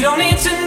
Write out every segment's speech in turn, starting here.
You don't need to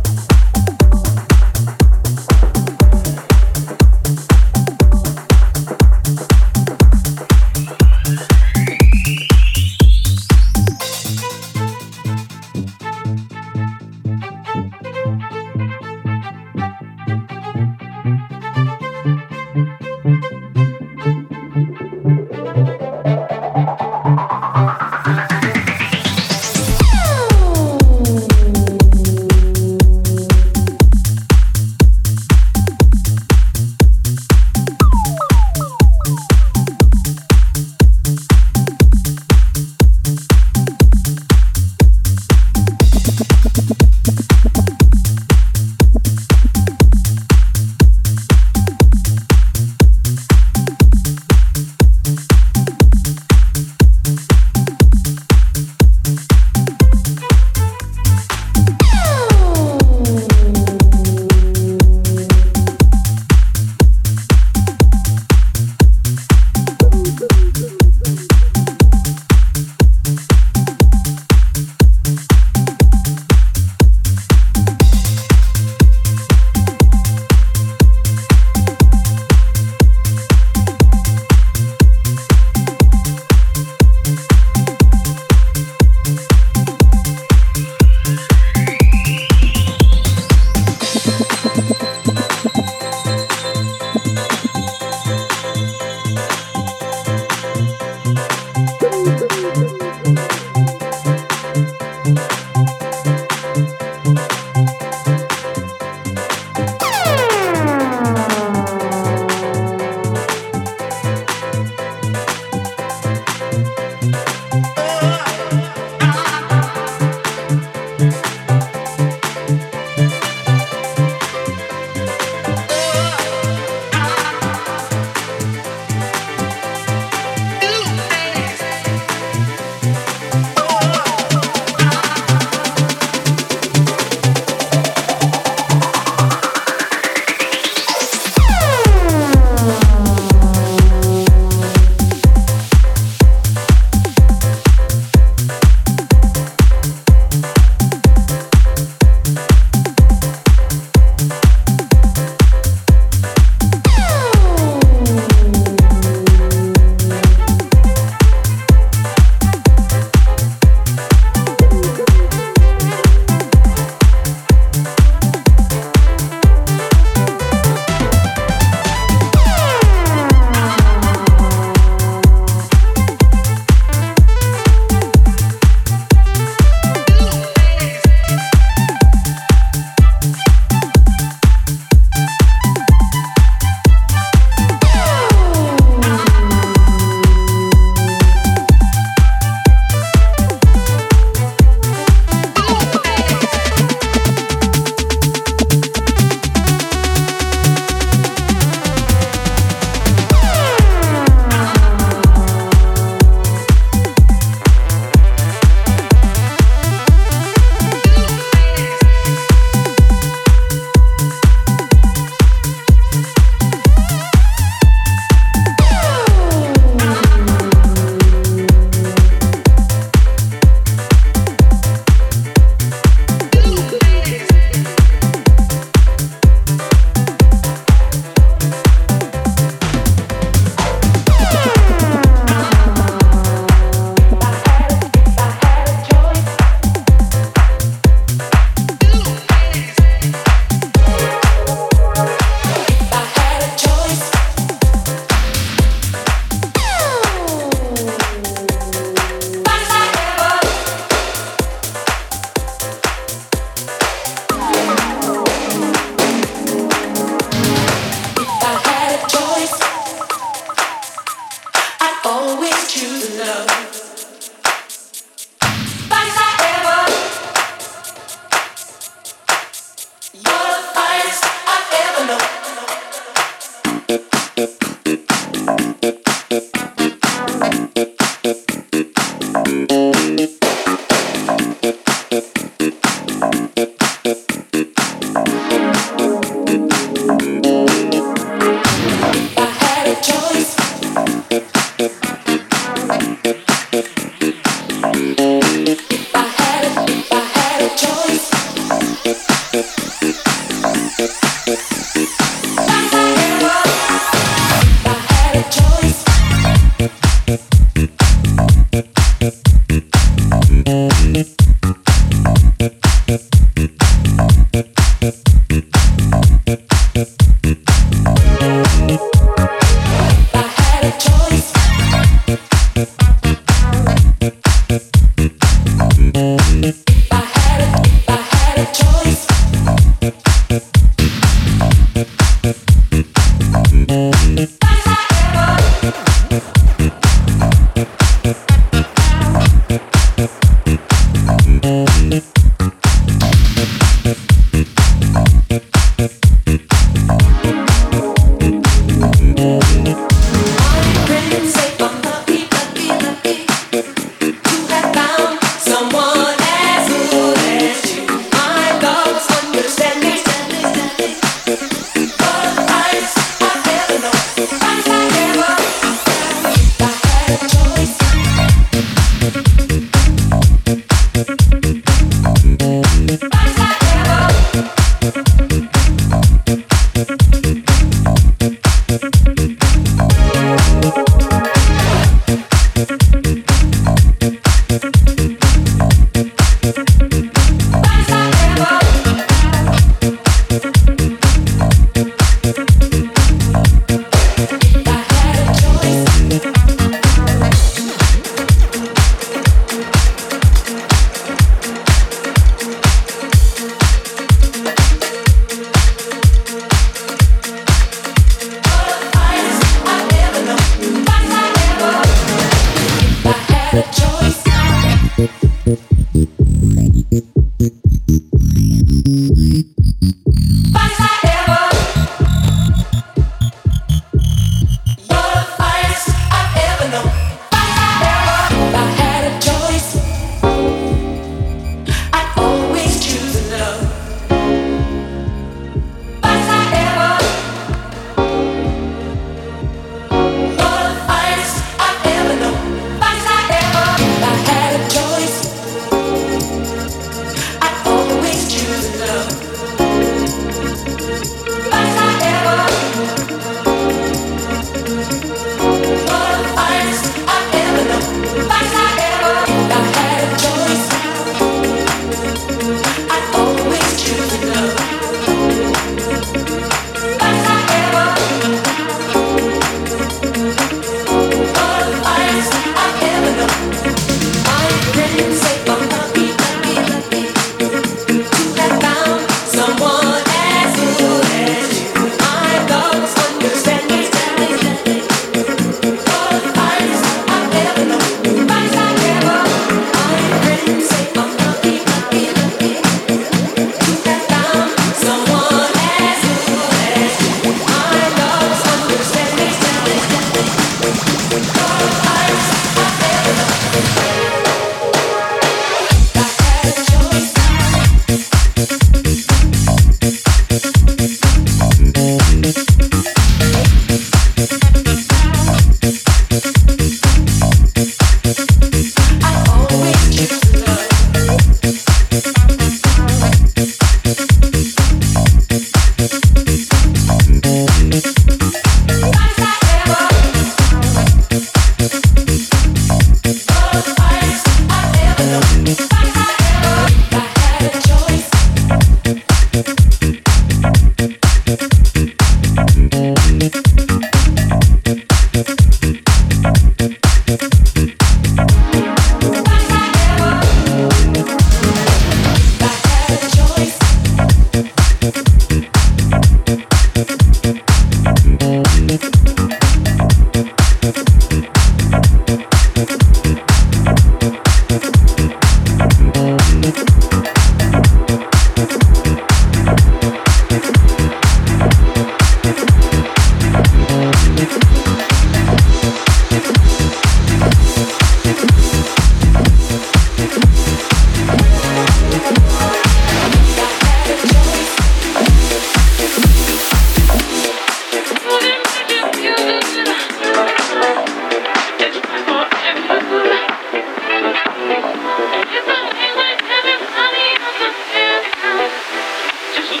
Thank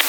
you.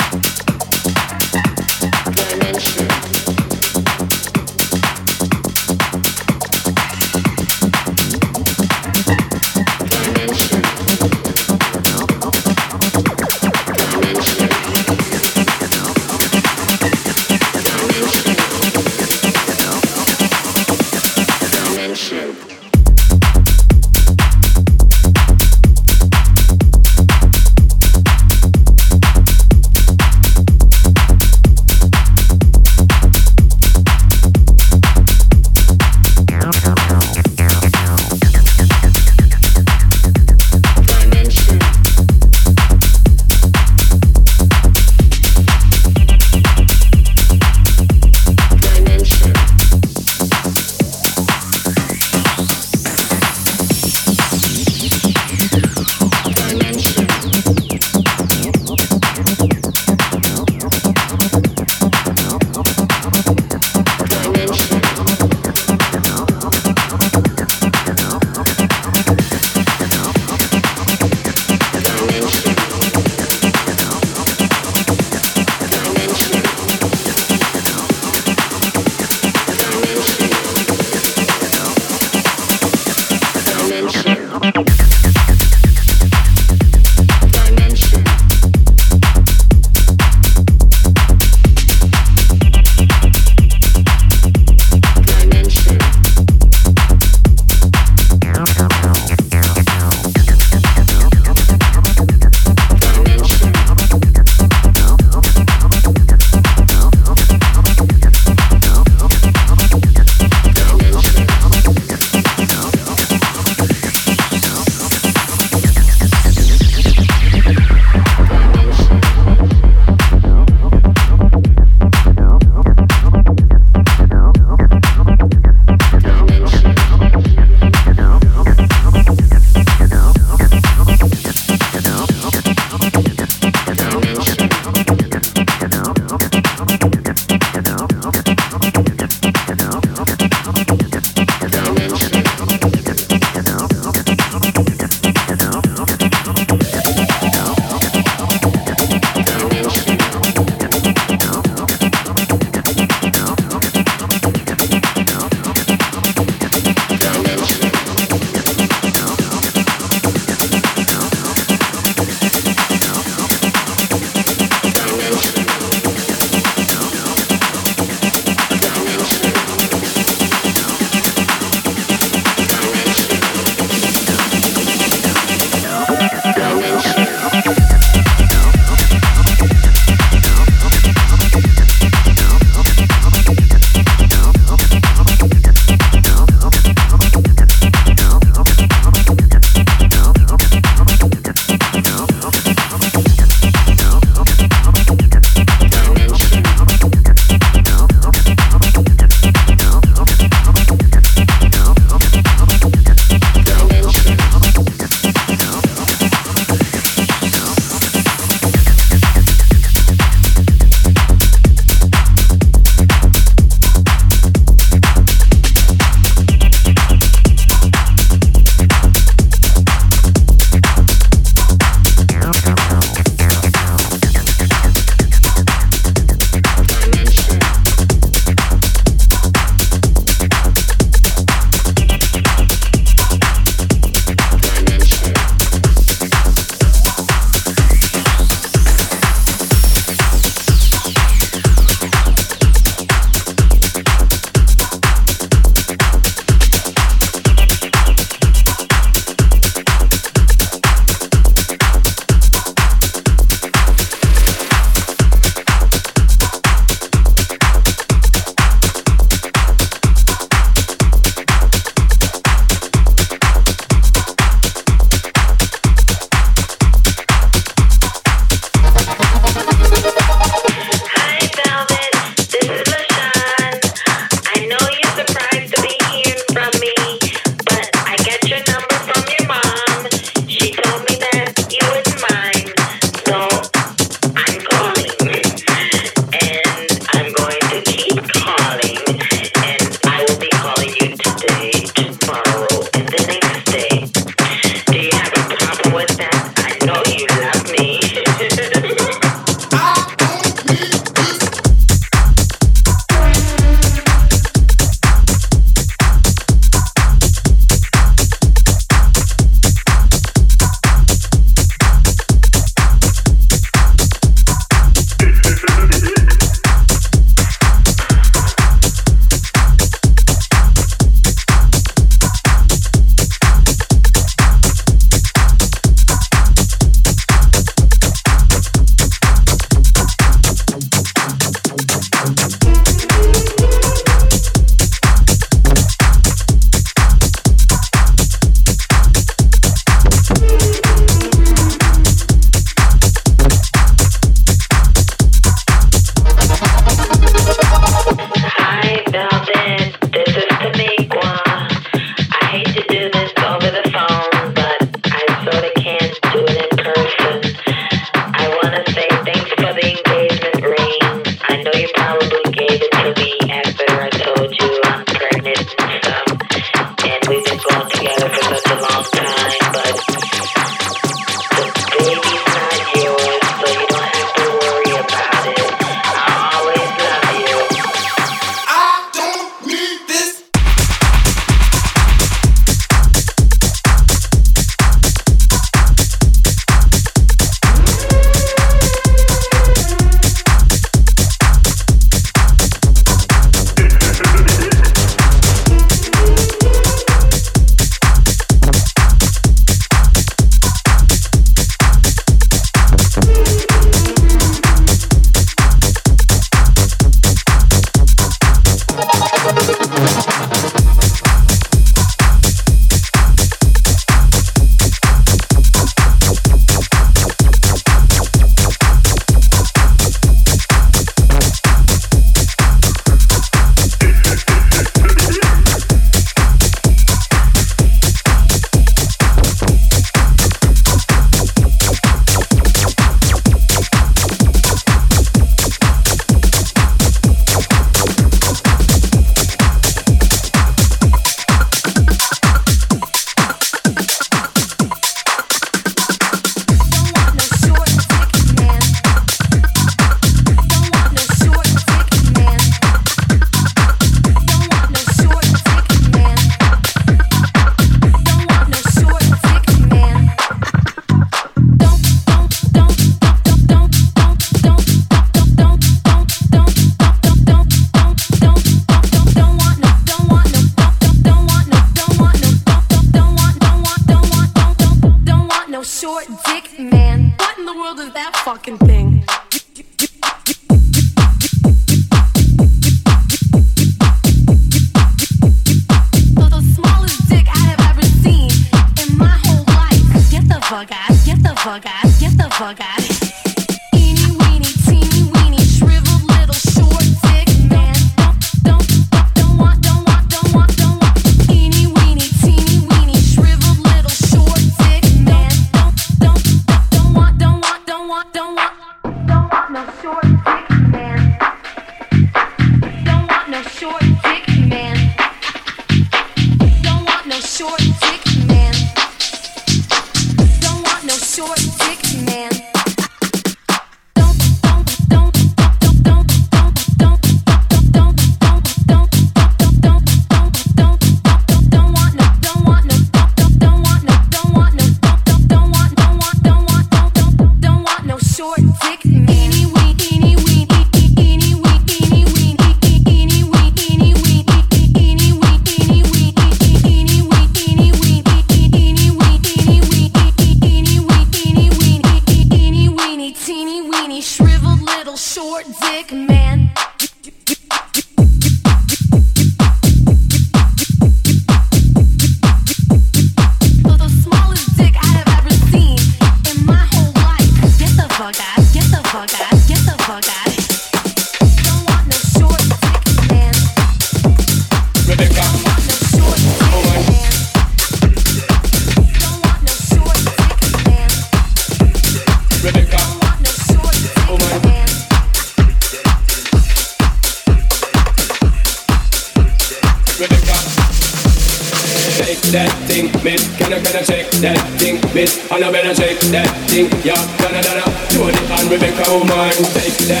King, yeah, Donna Donna, Jodie and Rebecca, oh my, take that.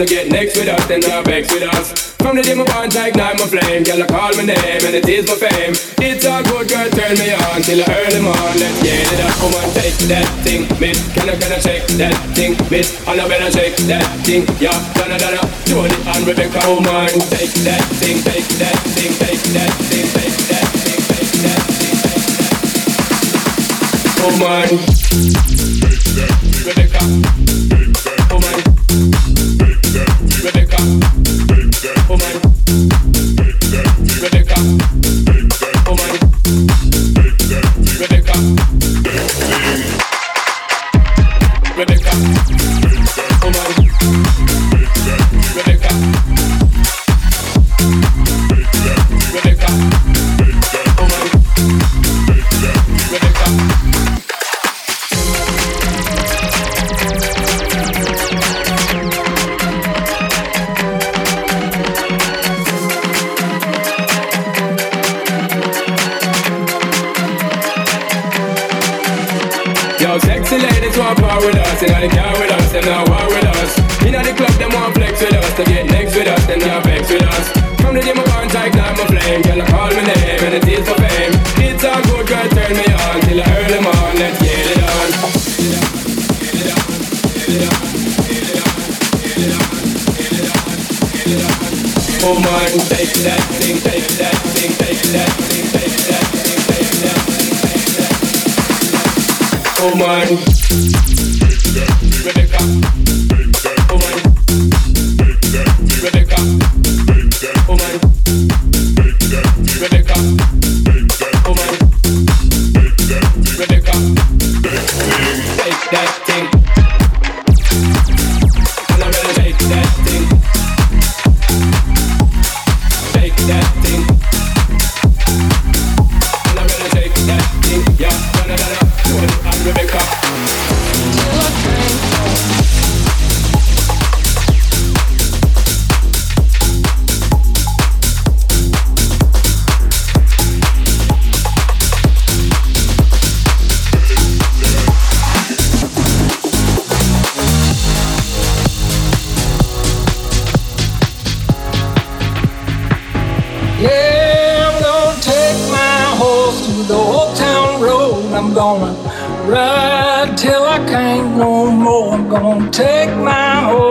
To get next with us, then not vex with us. From the day my bond ignite my flame, girl I call my name and it is my fame. It's a good girl, turn me on till I them on. Let's get it up, come on, take that thing, miss. Can I, can I shake that thing, miss? And I better shake that thing, yeah. Donna, Donna, Jody and Rebecca, oh man, take that thing, take that thing, take that thing, take that thing, take that thing, take that. Oh man, Rebecca. I'm no more. I'm gonna take my horse